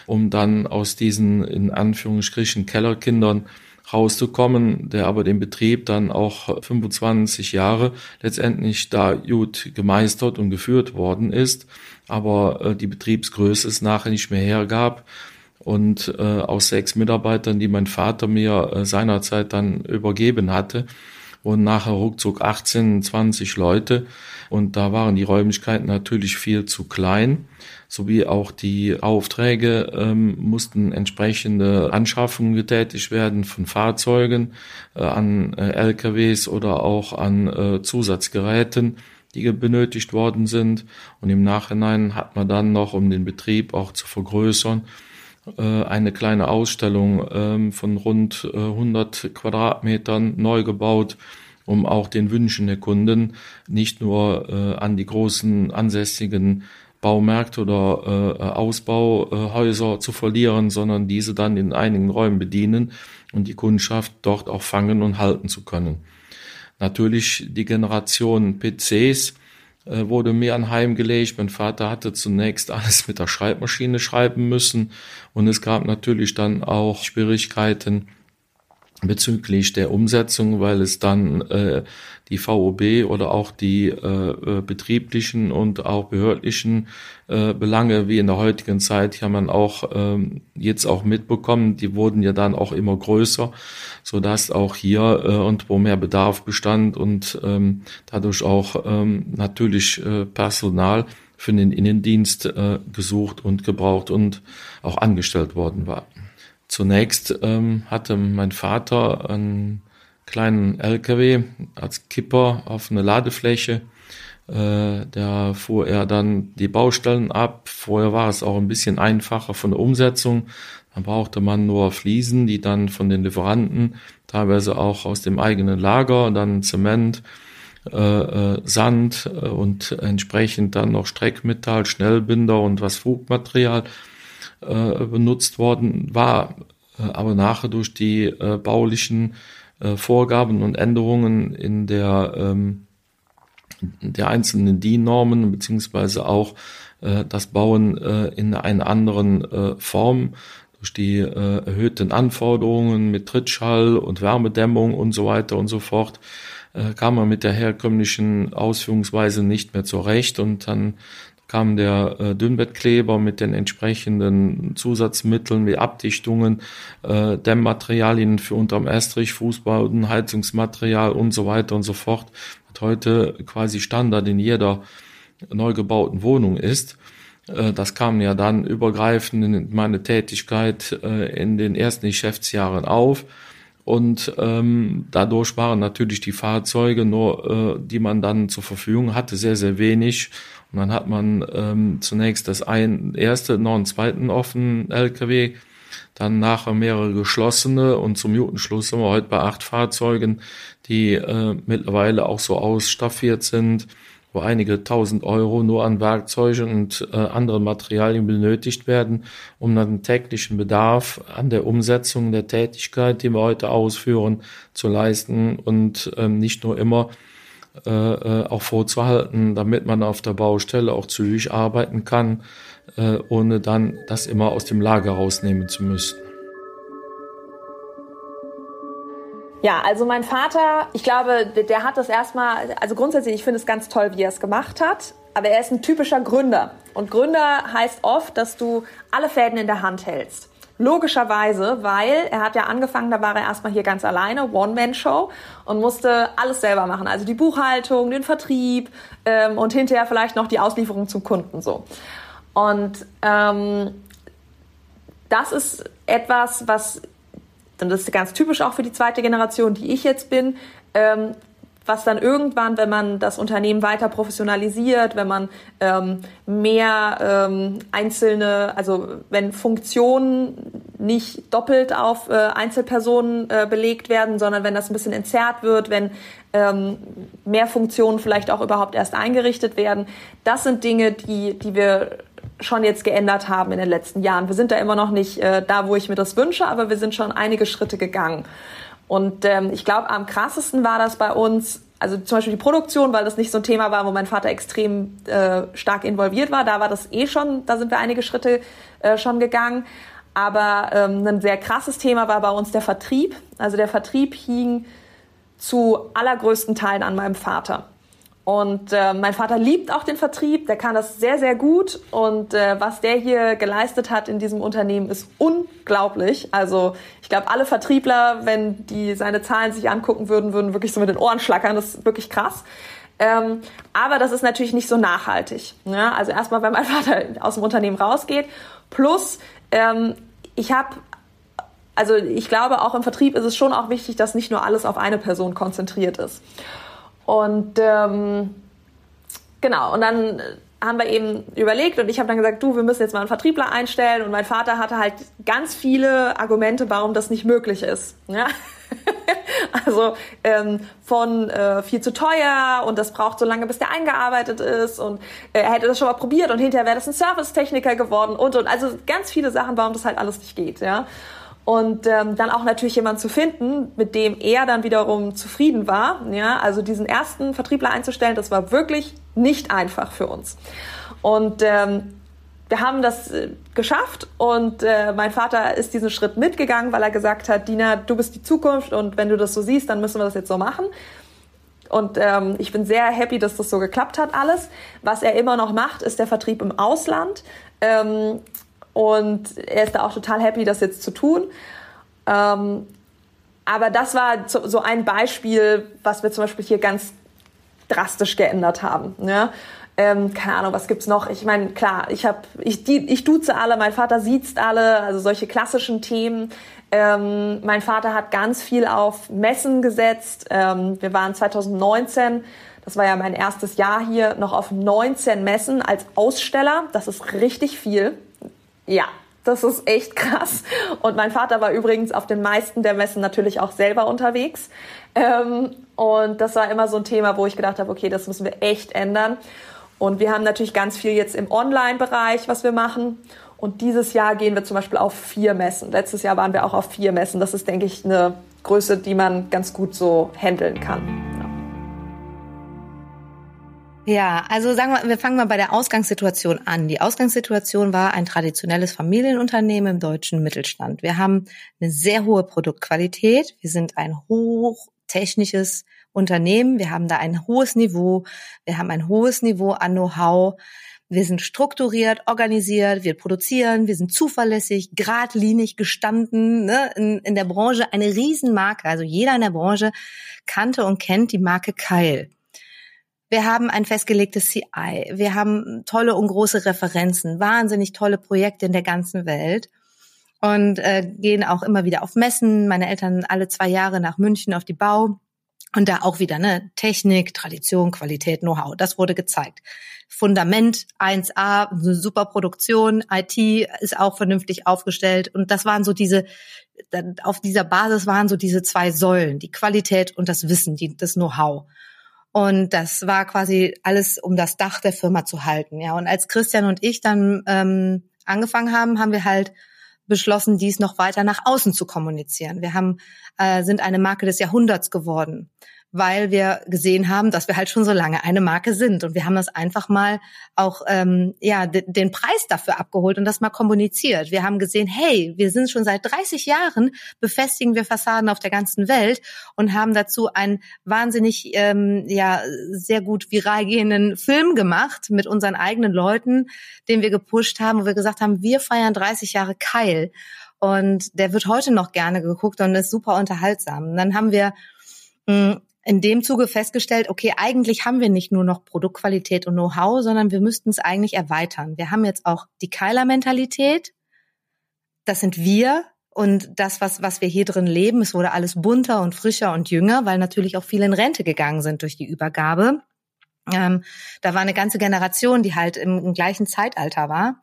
um dann aus diesen in Anführungsstrichen Kellerkindern rauszukommen, der aber den Betrieb dann auch 25 Jahre letztendlich da gut gemeistert und geführt worden ist, aber äh, die Betriebsgröße es nachher nicht mehr hergab. Und äh, aus sechs Mitarbeitern, die mein Vater mir äh, seinerzeit dann übergeben hatte, wurden nachher ruckzuck 18, 20 Leute. Und da waren die Räumlichkeiten natürlich viel zu klein sowie auch die Aufträge ähm, mussten entsprechende Anschaffungen getätigt werden von Fahrzeugen äh, an äh, LKWs oder auch an äh, Zusatzgeräten, die benötigt worden sind. Und im Nachhinein hat man dann noch, um den Betrieb auch zu vergrößern, äh, eine kleine Ausstellung ähm, von rund 100 äh, Quadratmetern neu gebaut, um auch den Wünschen der Kunden nicht nur äh, an die großen ansässigen Baumärkte oder äh, Ausbauhäuser zu verlieren, sondern diese dann in einigen Räumen bedienen und die Kundschaft dort auch fangen und halten zu können. Natürlich die Generation PCs äh, wurde mir anheimgelegt. Mein Vater hatte zunächst alles mit der Schreibmaschine schreiben müssen und es gab natürlich dann auch Schwierigkeiten bezüglich der Umsetzung, weil es dann äh, die VOB oder auch die äh, äh, betrieblichen und auch behördlichen äh, Belange wie in der heutigen Zeit hier man auch ähm, jetzt auch mitbekommen, die wurden ja dann auch immer größer, so dass auch hier äh, und wo mehr Bedarf bestand und ähm, dadurch auch ähm, natürlich äh, Personal für den Innendienst äh, gesucht und gebraucht und auch angestellt worden war. Zunächst ähm, hatte mein Vater einen kleinen LKW als Kipper auf eine Ladefläche. Äh, da fuhr er dann die Baustellen ab. Vorher war es auch ein bisschen einfacher von der Umsetzung. Dann brauchte man nur Fliesen, die dann von den Lieferanten, teilweise auch aus dem eigenen Lager, dann Zement, äh, äh, Sand äh, und entsprechend dann noch Streckmetall, Schnellbinder und was Fugmaterial äh, benutzt worden war, äh, aber nachher durch die äh, baulichen äh, Vorgaben und Änderungen in der, ähm, der einzelnen DIN-Normen beziehungsweise auch äh, das Bauen in einer anderen Form durch die erhöhten Anforderungen mit Trittschall und Wärmedämmung und so weiter und so fort kam man mit der herkömmlichen Ausführungsweise nicht mehr zurecht und dann kam der äh, Dünnbettkleber mit den entsprechenden Zusatzmitteln wie Abdichtungen, äh, Dämmmaterialien für unterm Estrich, Fußboden, Heizungsmaterial und so weiter und so fort, was heute quasi Standard in jeder neu gebauten Wohnung ist. Äh, das kam ja dann übergreifend in meine Tätigkeit äh, in den ersten Geschäftsjahren auf. Und ähm, dadurch waren natürlich die Fahrzeuge, nur äh, die man dann zur Verfügung hatte, sehr, sehr wenig. Und dann hat man ähm, zunächst das ein, erste, noch einen zweiten offenen LKW, dann nachher mehrere geschlossene und zum Jutenschluss sind wir heute bei acht Fahrzeugen, die äh, mittlerweile auch so ausstaffiert sind wo einige tausend Euro nur an Werkzeugen und äh, anderen Materialien benötigt werden, um dann den täglichen Bedarf an der Umsetzung der Tätigkeit, die wir heute ausführen, zu leisten und ähm, nicht nur immer äh, äh, auch vorzuhalten, damit man auf der Baustelle auch zügig arbeiten kann, äh, ohne dann das immer aus dem Lager rausnehmen zu müssen. Ja, also mein Vater, ich glaube, der hat das erstmal, also grundsätzlich, ich finde es ganz toll, wie er es gemacht hat, aber er ist ein typischer Gründer. Und Gründer heißt oft, dass du alle Fäden in der Hand hältst. Logischerweise, weil er hat ja angefangen, da war er erstmal hier ganz alleine, One-Man-Show und musste alles selber machen. Also die Buchhaltung, den Vertrieb ähm, und hinterher vielleicht noch die Auslieferung zum Kunden so. Und ähm, das ist etwas, was und das ist ganz typisch auch für die zweite Generation, die ich jetzt bin, ähm, was dann irgendwann, wenn man das Unternehmen weiter professionalisiert, wenn man ähm, mehr ähm, einzelne, also wenn Funktionen nicht doppelt auf äh, Einzelpersonen äh, belegt werden, sondern wenn das ein bisschen entzerrt wird, wenn ähm, mehr Funktionen vielleicht auch überhaupt erst eingerichtet werden, das sind Dinge, die, die wir schon jetzt geändert haben in den letzten Jahren. Wir sind da immer noch nicht äh, da, wo ich mir das wünsche, aber wir sind schon einige Schritte gegangen. Und ähm, ich glaube, am krassesten war das bei uns, also zum Beispiel die Produktion, weil das nicht so ein Thema war, wo mein Vater extrem äh, stark involviert war. Da war das eh schon, da sind wir einige Schritte äh, schon gegangen. Aber ähm, ein sehr krasses Thema war bei uns der Vertrieb. Also der Vertrieb hing zu allergrößten Teilen an meinem Vater. Und äh, mein Vater liebt auch den Vertrieb, der kann das sehr, sehr gut. Und äh, was der hier geleistet hat in diesem Unternehmen, ist unglaublich. Also ich glaube, alle Vertriebler, wenn die seine Zahlen sich angucken würden, würden wirklich so mit den Ohren schlackern. Das ist wirklich krass. Ähm, aber das ist natürlich nicht so nachhaltig. Ja? Also erstmal, wenn mein Vater aus dem Unternehmen rausgeht. Plus, ähm, ich habe also ich glaube, auch im Vertrieb ist es schon auch wichtig, dass nicht nur alles auf eine Person konzentriert ist. Und ähm, genau, und dann haben wir eben überlegt und ich habe dann gesagt, du, wir müssen jetzt mal einen Vertriebler einstellen und mein Vater hatte halt ganz viele Argumente, warum das nicht möglich ist. Ja? also ähm, von äh, viel zu teuer und das braucht so lange, bis der eingearbeitet ist und äh, er hätte das schon mal probiert und hinterher wäre das ein Servicetechniker geworden und und also ganz viele Sachen, warum das halt alles nicht geht. Ja? Und ähm, dann auch natürlich jemand zu finden, mit dem er dann wiederum zufrieden war. Ja, also diesen ersten Vertriebler einzustellen, das war wirklich nicht einfach für uns. Und ähm, wir haben das äh, geschafft und äh, mein Vater ist diesen Schritt mitgegangen, weil er gesagt hat, Dina, du bist die Zukunft und wenn du das so siehst, dann müssen wir das jetzt so machen. Und ähm, ich bin sehr happy, dass das so geklappt hat alles. Was er immer noch macht, ist der Vertrieb im Ausland. Ähm, und er ist da auch total happy, das jetzt zu tun. Ähm, aber das war so ein Beispiel, was wir zum Beispiel hier ganz drastisch geändert haben. Ne? Ähm, keine Ahnung, was gibt's noch? Ich meine, klar, ich habe, ich, ich duze alle, mein Vater sieht alle, also solche klassischen Themen. Ähm, mein Vater hat ganz viel auf Messen gesetzt. Ähm, wir waren 2019, das war ja mein erstes Jahr hier, noch auf 19 Messen als Aussteller. Das ist richtig viel. Ja, das ist echt krass. Und mein Vater war übrigens auf den meisten der Messen natürlich auch selber unterwegs. Ähm, und das war immer so ein Thema, wo ich gedacht habe, okay, das müssen wir echt ändern. Und wir haben natürlich ganz viel jetzt im Online-Bereich, was wir machen. Und dieses Jahr gehen wir zum Beispiel auf vier Messen. Letztes Jahr waren wir auch auf vier Messen. Das ist, denke ich, eine Größe, die man ganz gut so handeln kann. Ja, also sagen wir, wir fangen mal bei der Ausgangssituation an. Die Ausgangssituation war ein traditionelles Familienunternehmen im deutschen Mittelstand. Wir haben eine sehr hohe Produktqualität. Wir sind ein hochtechnisches Unternehmen. Wir haben da ein hohes Niveau. Wir haben ein hohes Niveau an Know-how. Wir sind strukturiert, organisiert, wir produzieren, wir sind zuverlässig, geradlinig gestanden, ne? in, in der Branche eine Riesenmarke. Also jeder in der Branche kannte und kennt die Marke Keil. Wir haben ein festgelegtes CI. Wir haben tolle und große Referenzen, wahnsinnig tolle Projekte in der ganzen Welt und äh, gehen auch immer wieder auf Messen. Meine Eltern alle zwei Jahre nach München auf die Bau. Und da auch wieder, ne, Technik, Tradition, Qualität, Know-how. Das wurde gezeigt. Fundament 1A, eine super Produktion, IT ist auch vernünftig aufgestellt. Und das waren so diese, auf dieser Basis waren so diese zwei Säulen, die Qualität und das Wissen, die, das Know-how. Und das war quasi alles, um das Dach der Firma zu halten. Ja, und als Christian und ich dann ähm, angefangen haben, haben wir halt beschlossen, dies noch weiter nach außen zu kommunizieren. Wir haben, äh, sind eine Marke des Jahrhunderts geworden weil wir gesehen haben, dass wir halt schon so lange eine Marke sind. Und wir haben das einfach mal auch ähm, ja den Preis dafür abgeholt und das mal kommuniziert. Wir haben gesehen, hey, wir sind schon seit 30 Jahren befestigen wir Fassaden auf der ganzen Welt und haben dazu einen wahnsinnig ähm, ja sehr gut viral gehenden Film gemacht mit unseren eigenen Leuten, den wir gepusht haben, wo wir gesagt haben, wir feiern 30 Jahre Keil. Und der wird heute noch gerne geguckt und ist super unterhaltsam. Und dann haben wir hm, in dem Zuge festgestellt, okay, eigentlich haben wir nicht nur noch Produktqualität und Know-how, sondern wir müssten es eigentlich erweitern. Wir haben jetzt auch die Keiler-Mentalität. Das sind wir und das, was, was wir hier drin leben. Es wurde alles bunter und frischer und jünger, weil natürlich auch viele in Rente gegangen sind durch die Übergabe. Ähm, da war eine ganze Generation, die halt im, im gleichen Zeitalter war.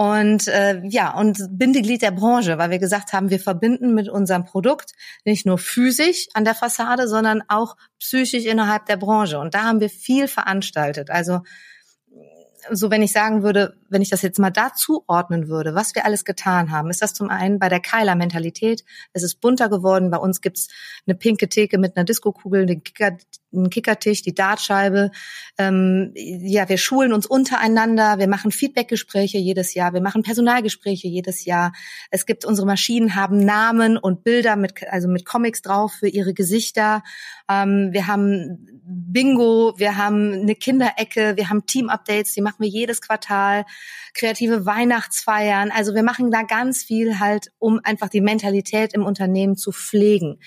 Und äh, ja, und Bindeglied der Branche, weil wir gesagt haben, wir verbinden mit unserem Produkt nicht nur physisch an der Fassade, sondern auch psychisch innerhalb der Branche. Und da haben wir viel veranstaltet. Also so wenn ich sagen würde, wenn ich das jetzt mal dazu ordnen würde, was wir alles getan haben, ist das zum einen bei der Keiler-Mentalität. Es ist bunter geworden. Bei uns gibt's eine pinke Theke mit einer Diskokugel, Kicker, einen Kickertisch, die Dartscheibe. Ähm, ja, wir schulen uns untereinander. Wir machen Feedbackgespräche jedes Jahr. Wir machen Personalgespräche jedes Jahr. Es gibt unsere Maschinen haben Namen und Bilder mit also mit Comics drauf für ihre Gesichter. Ähm, wir haben Bingo. Wir haben eine Kinderecke. Wir haben Team-Updates. Die machen wir jedes Quartal. Kreative Weihnachtsfeiern. Also wir machen da ganz viel halt, um einfach die Mentalität im Unternehmen zu pflegen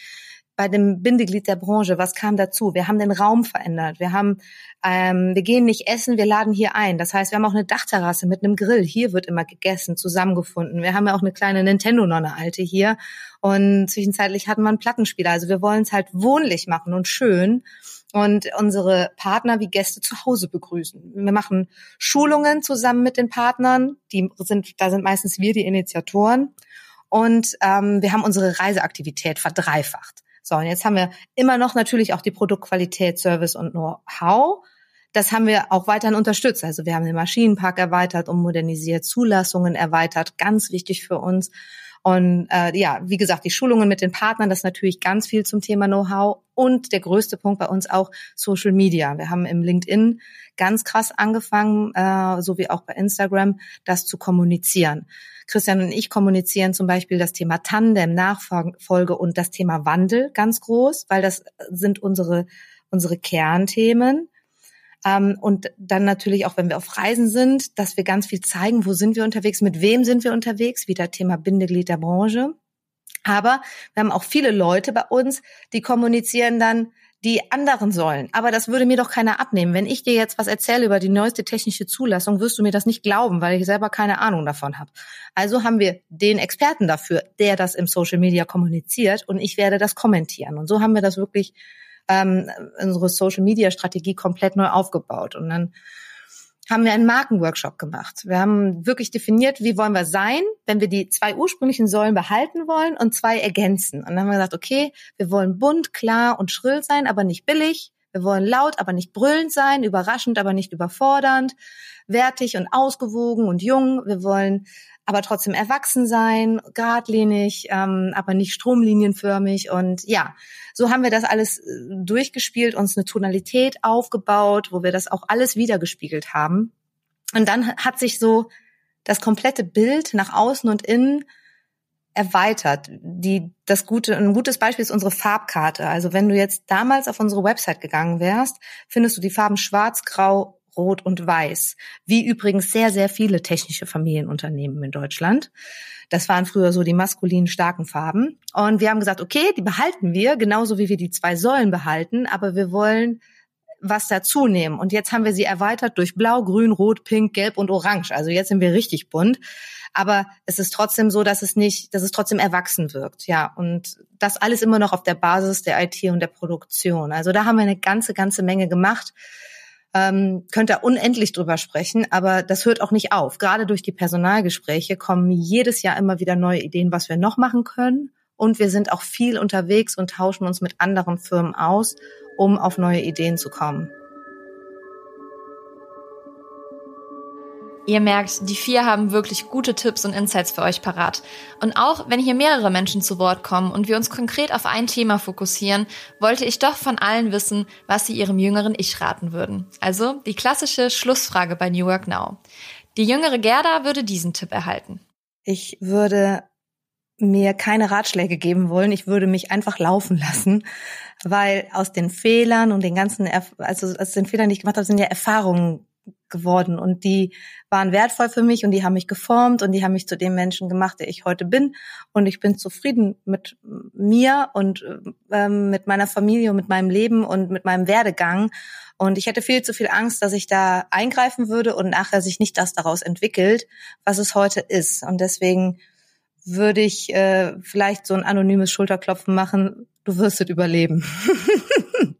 bei dem Bindeglied der Branche, was kam dazu? Wir haben den Raum verändert. Wir haben, ähm, wir gehen nicht essen, wir laden hier ein. Das heißt, wir haben auch eine Dachterrasse mit einem Grill. Hier wird immer gegessen, zusammengefunden. Wir haben ja auch eine kleine Nintendo-Nonne alte hier. Und zwischenzeitlich hatten wir einen Plattenspieler. Also wir wollen es halt wohnlich machen und schön und unsere Partner wie Gäste zu Hause begrüßen. Wir machen Schulungen zusammen mit den Partnern. Die sind, da sind meistens wir die Initiatoren. Und ähm, wir haben unsere Reiseaktivität verdreifacht. So, und jetzt haben wir immer noch natürlich auch die Produktqualität, Service und Know-how. Das haben wir auch weiterhin unterstützt. Also wir haben den Maschinenpark erweitert und modernisiert, Zulassungen erweitert, ganz wichtig für uns. Und äh, ja, wie gesagt, die Schulungen mit den Partnern, das natürlich ganz viel zum Thema Know-how. Und der größte Punkt bei uns auch Social Media. Wir haben im LinkedIn ganz krass angefangen, äh, so wie auch bei Instagram, das zu kommunizieren. Christian und ich kommunizieren zum Beispiel das Thema Tandem, Nachfolge und das Thema Wandel ganz groß, weil das sind unsere, unsere Kernthemen. Ähm, und dann natürlich auch, wenn wir auf Reisen sind, dass wir ganz viel zeigen, wo sind wir unterwegs, mit wem sind wir unterwegs, wieder Thema Bindeglied der Branche. Aber wir haben auch viele Leute bei uns, die kommunizieren dann, die anderen sollen. Aber das würde mir doch keiner abnehmen. Wenn ich dir jetzt was erzähle über die neueste technische Zulassung, wirst du mir das nicht glauben, weil ich selber keine Ahnung davon habe. Also haben wir den Experten dafür, der das im Social Media kommuniziert und ich werde das kommentieren. Und so haben wir das wirklich ähm, unsere Social Media Strategie komplett neu aufgebaut. Und dann haben wir einen Markenworkshop gemacht. Wir haben wirklich definiert, wie wollen wir sein, wenn wir die zwei ursprünglichen Säulen behalten wollen und zwei ergänzen. Und dann haben wir gesagt, okay, wir wollen bunt, klar und schrill sein, aber nicht billig. Wir wollen laut, aber nicht brüllend sein, überraschend, aber nicht überfordernd, wertig und ausgewogen und jung. Wir wollen aber trotzdem erwachsen sein, geradlinig, ähm, aber nicht stromlinienförmig. Und ja, so haben wir das alles äh, durchgespielt, uns eine Tonalität aufgebaut, wo wir das auch alles wiedergespiegelt haben. Und dann hat sich so das komplette Bild nach außen und innen erweitert. Die, das gute, ein gutes Beispiel ist unsere Farbkarte. Also wenn du jetzt damals auf unsere Website gegangen wärst, findest du die Farben schwarz, grau, rot und weiß. Wie übrigens sehr, sehr viele technische Familienunternehmen in Deutschland. Das waren früher so die maskulinen starken Farben. Und wir haben gesagt, okay, die behalten wir, genauso wie wir die zwei Säulen behalten, aber wir wollen was dazu nehmen. Und jetzt haben wir sie erweitert durch Blau, Grün, Rot, Pink, Gelb und Orange. Also jetzt sind wir richtig bunt. Aber es ist trotzdem so, dass es nicht, dass es trotzdem erwachsen wirkt. Ja. Und das alles immer noch auf der Basis der IT und der Produktion. Also da haben wir eine ganze, ganze Menge gemacht. Ähm, könnte unendlich drüber sprechen, aber das hört auch nicht auf. Gerade durch die Personalgespräche kommen jedes Jahr immer wieder neue Ideen, was wir noch machen können. Und wir sind auch viel unterwegs und tauschen uns mit anderen Firmen aus, um auf neue Ideen zu kommen. Ihr merkt, die vier haben wirklich gute Tipps und Insights für euch parat. Und auch wenn hier mehrere Menschen zu Wort kommen und wir uns konkret auf ein Thema fokussieren, wollte ich doch von allen wissen, was sie ihrem jüngeren Ich raten würden. Also die klassische Schlussfrage bei New Work Now. Die jüngere Gerda würde diesen Tipp erhalten. Ich würde mir keine Ratschläge geben wollen. Ich würde mich einfach laufen lassen, weil aus den Fehlern und den ganzen, also aus den Fehlern, die ich gemacht habe, sind ja Erfahrungen geworden. Und die waren wertvoll für mich und die haben mich geformt und die haben mich zu dem Menschen gemacht, der ich heute bin. Und ich bin zufrieden mit mir und ähm, mit meiner Familie und mit meinem Leben und mit meinem Werdegang. Und ich hätte viel zu viel Angst, dass ich da eingreifen würde und nachher sich nicht das daraus entwickelt, was es heute ist. Und deswegen würde ich äh, vielleicht so ein anonymes Schulterklopfen machen, du wirst es überleben.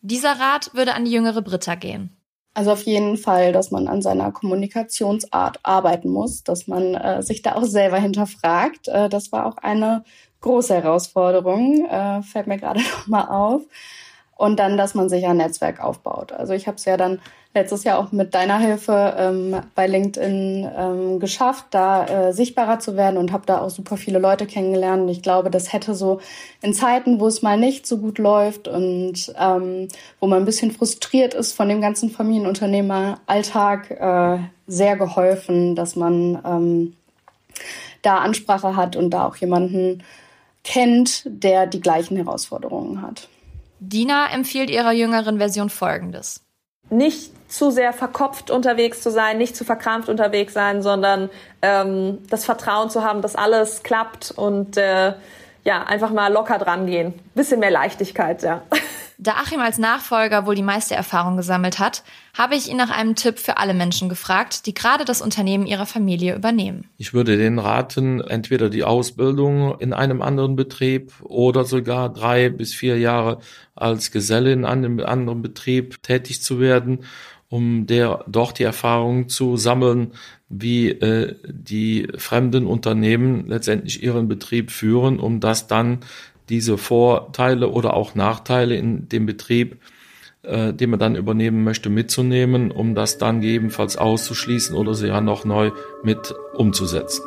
Dieser Rat würde an die jüngere Britta gehen. Also auf jeden Fall, dass man an seiner Kommunikationsart arbeiten muss, dass man äh, sich da auch selber hinterfragt. Äh, das war auch eine große Herausforderung, äh, fällt mir gerade noch mal auf. Und dann, dass man sich ein Netzwerk aufbaut. Also ich habe es ja dann letztes Jahr auch mit deiner Hilfe ähm, bei LinkedIn ähm, geschafft, da äh, sichtbarer zu werden und habe da auch super viele Leute kennengelernt. Und ich glaube, das hätte so in Zeiten, wo es mal nicht so gut läuft und ähm, wo man ein bisschen frustriert ist von dem ganzen Familienunternehmeralltag, äh, sehr geholfen, dass man ähm, da Ansprache hat und da auch jemanden kennt, der die gleichen Herausforderungen hat. Dina empfiehlt ihrer jüngeren Version Folgendes. Nicht zu sehr verkopft unterwegs zu sein, nicht zu verkrampft unterwegs sein, sondern ähm, das Vertrauen zu haben, dass alles klappt und äh, ja, einfach mal locker dran gehen. Bisschen mehr Leichtigkeit, ja. Da Achim als Nachfolger wohl die meiste Erfahrung gesammelt hat, habe ich ihn nach einem Tipp für alle Menschen gefragt, die gerade das Unternehmen ihrer Familie übernehmen. Ich würde denen raten, entweder die Ausbildung in einem anderen Betrieb oder sogar drei bis vier Jahre als Geselle in einem anderen Betrieb tätig zu werden, um der dort die Erfahrung zu sammeln, wie äh, die fremden Unternehmen letztendlich ihren Betrieb führen, um das dann diese Vorteile oder auch Nachteile in dem Betrieb, äh, den man dann übernehmen möchte, mitzunehmen, um das dann gegebenenfalls auszuschließen oder sie ja noch neu mit umzusetzen.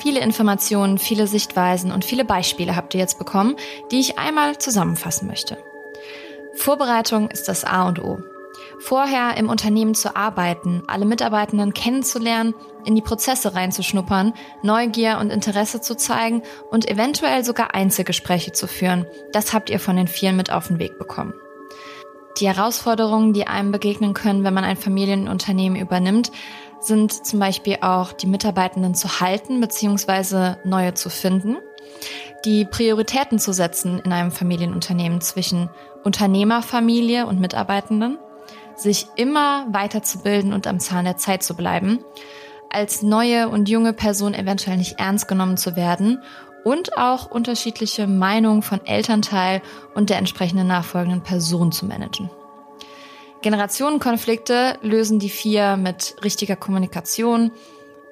Viele Informationen, viele Sichtweisen und viele Beispiele habt ihr jetzt bekommen, die ich einmal zusammenfassen möchte. Vorbereitung ist das A und O vorher im Unternehmen zu arbeiten, alle Mitarbeitenden kennenzulernen, in die Prozesse reinzuschnuppern, Neugier und Interesse zu zeigen und eventuell sogar Einzelgespräche zu führen. Das habt ihr von den vielen mit auf den Weg bekommen. Die Herausforderungen, die einem begegnen können, wenn man ein Familienunternehmen übernimmt, sind zum Beispiel auch die Mitarbeitenden zu halten bzw. neue zu finden, die Prioritäten zu setzen in einem Familienunternehmen zwischen Unternehmerfamilie und Mitarbeitenden, sich immer weiterzubilden und am Zahn der Zeit zu bleiben, als neue und junge Person eventuell nicht ernst genommen zu werden und auch unterschiedliche Meinungen von Elternteil und der entsprechenden nachfolgenden Person zu managen. Generationenkonflikte lösen die vier mit richtiger Kommunikation,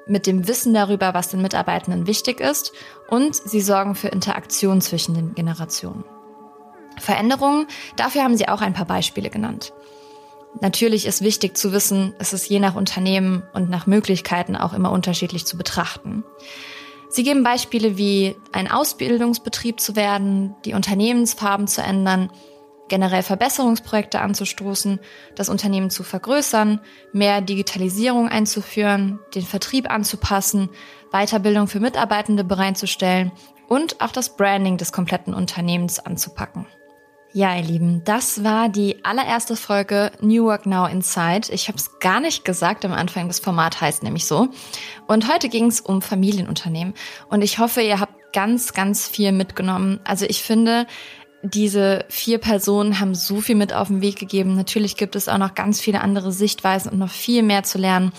mit dem Wissen darüber, was den Mitarbeitenden wichtig ist und sie sorgen für Interaktion zwischen den Generationen. Veränderungen, dafür haben sie auch ein paar Beispiele genannt. Natürlich ist wichtig zu wissen, es ist je nach Unternehmen und nach Möglichkeiten auch immer unterschiedlich zu betrachten. Sie geben Beispiele wie ein Ausbildungsbetrieb zu werden, die Unternehmensfarben zu ändern, generell Verbesserungsprojekte anzustoßen, das Unternehmen zu vergrößern, mehr Digitalisierung einzuführen, den Vertrieb anzupassen, Weiterbildung für Mitarbeitende bereitzustellen und auch das Branding des kompletten Unternehmens anzupacken. Ja, ihr Lieben, das war die allererste Folge New Work Now Inside. Ich habe es gar nicht gesagt am Anfang, das Format heißt nämlich so. Und heute ging es um Familienunternehmen. Und ich hoffe, ihr habt ganz, ganz viel mitgenommen. Also ich finde, diese vier Personen haben so viel mit auf den Weg gegeben. Natürlich gibt es auch noch ganz viele andere Sichtweisen und noch viel mehr zu lernen.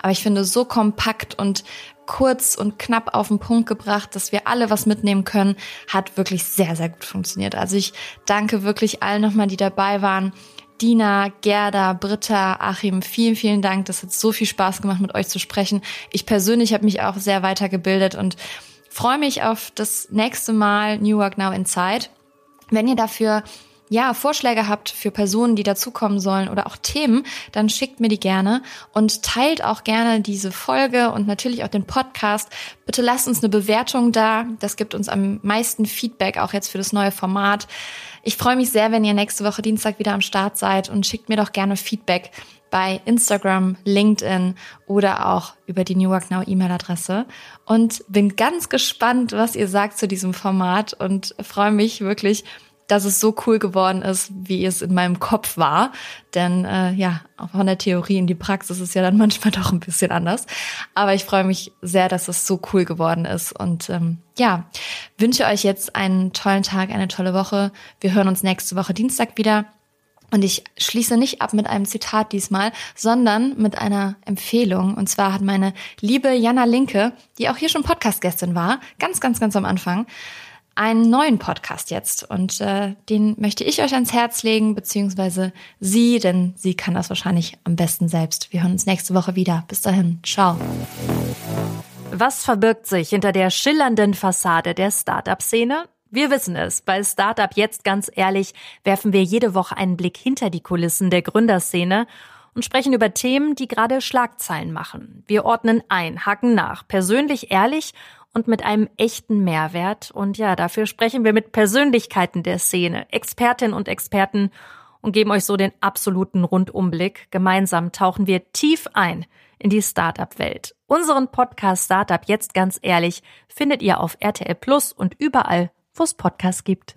Aber ich finde so kompakt und kurz und knapp auf den Punkt gebracht, dass wir alle was mitnehmen können, hat wirklich sehr, sehr gut funktioniert. Also ich danke wirklich allen nochmal, die dabei waren. Dina, Gerda, Britta, Achim, vielen, vielen Dank. Das hat so viel Spaß gemacht, mit euch zu sprechen. Ich persönlich habe mich auch sehr weitergebildet und freue mich auf das nächste Mal New Work Now Inside. Wenn ihr dafür ja, Vorschläge habt für Personen, die dazukommen sollen oder auch Themen, dann schickt mir die gerne und teilt auch gerne diese Folge und natürlich auch den Podcast. Bitte lasst uns eine Bewertung da. Das gibt uns am meisten Feedback, auch jetzt für das neue Format. Ich freue mich sehr, wenn ihr nächste Woche Dienstag wieder am Start seid und schickt mir doch gerne Feedback bei Instagram, LinkedIn oder auch über die New Work Now E-Mail-Adresse und bin ganz gespannt, was ihr sagt zu diesem Format und freue mich wirklich, dass es so cool geworden ist, wie es in meinem Kopf war. Denn äh, ja, von der Theorie in die Praxis ist ja dann manchmal doch ein bisschen anders. Aber ich freue mich sehr, dass es so cool geworden ist. Und ähm, ja, wünsche euch jetzt einen tollen Tag, eine tolle Woche. Wir hören uns nächste Woche Dienstag wieder. Und ich schließe nicht ab mit einem Zitat diesmal, sondern mit einer Empfehlung. Und zwar hat meine liebe Jana Linke, die auch hier schon Podcast-Gästin war, ganz, ganz, ganz am Anfang, einen neuen Podcast jetzt und äh, den möchte ich euch ans Herz legen, beziehungsweise sie, denn sie kann das wahrscheinlich am besten selbst. Wir hören uns nächste Woche wieder. Bis dahin, ciao. Was verbirgt sich hinter der schillernden Fassade der Startup-Szene? Wir wissen es. Bei Startup jetzt ganz ehrlich werfen wir jede Woche einen Blick hinter die Kulissen der Gründerszene und sprechen über Themen, die gerade Schlagzeilen machen. Wir ordnen ein, hacken nach, persönlich ehrlich und mit einem echten Mehrwert. Und ja, dafür sprechen wir mit Persönlichkeiten der Szene, Expertinnen und Experten und geben euch so den absoluten Rundumblick. Gemeinsam tauchen wir tief ein in die Startup-Welt. Unseren Podcast Startup jetzt ganz ehrlich findet ihr auf RTL Plus und überall, wo es Podcasts gibt.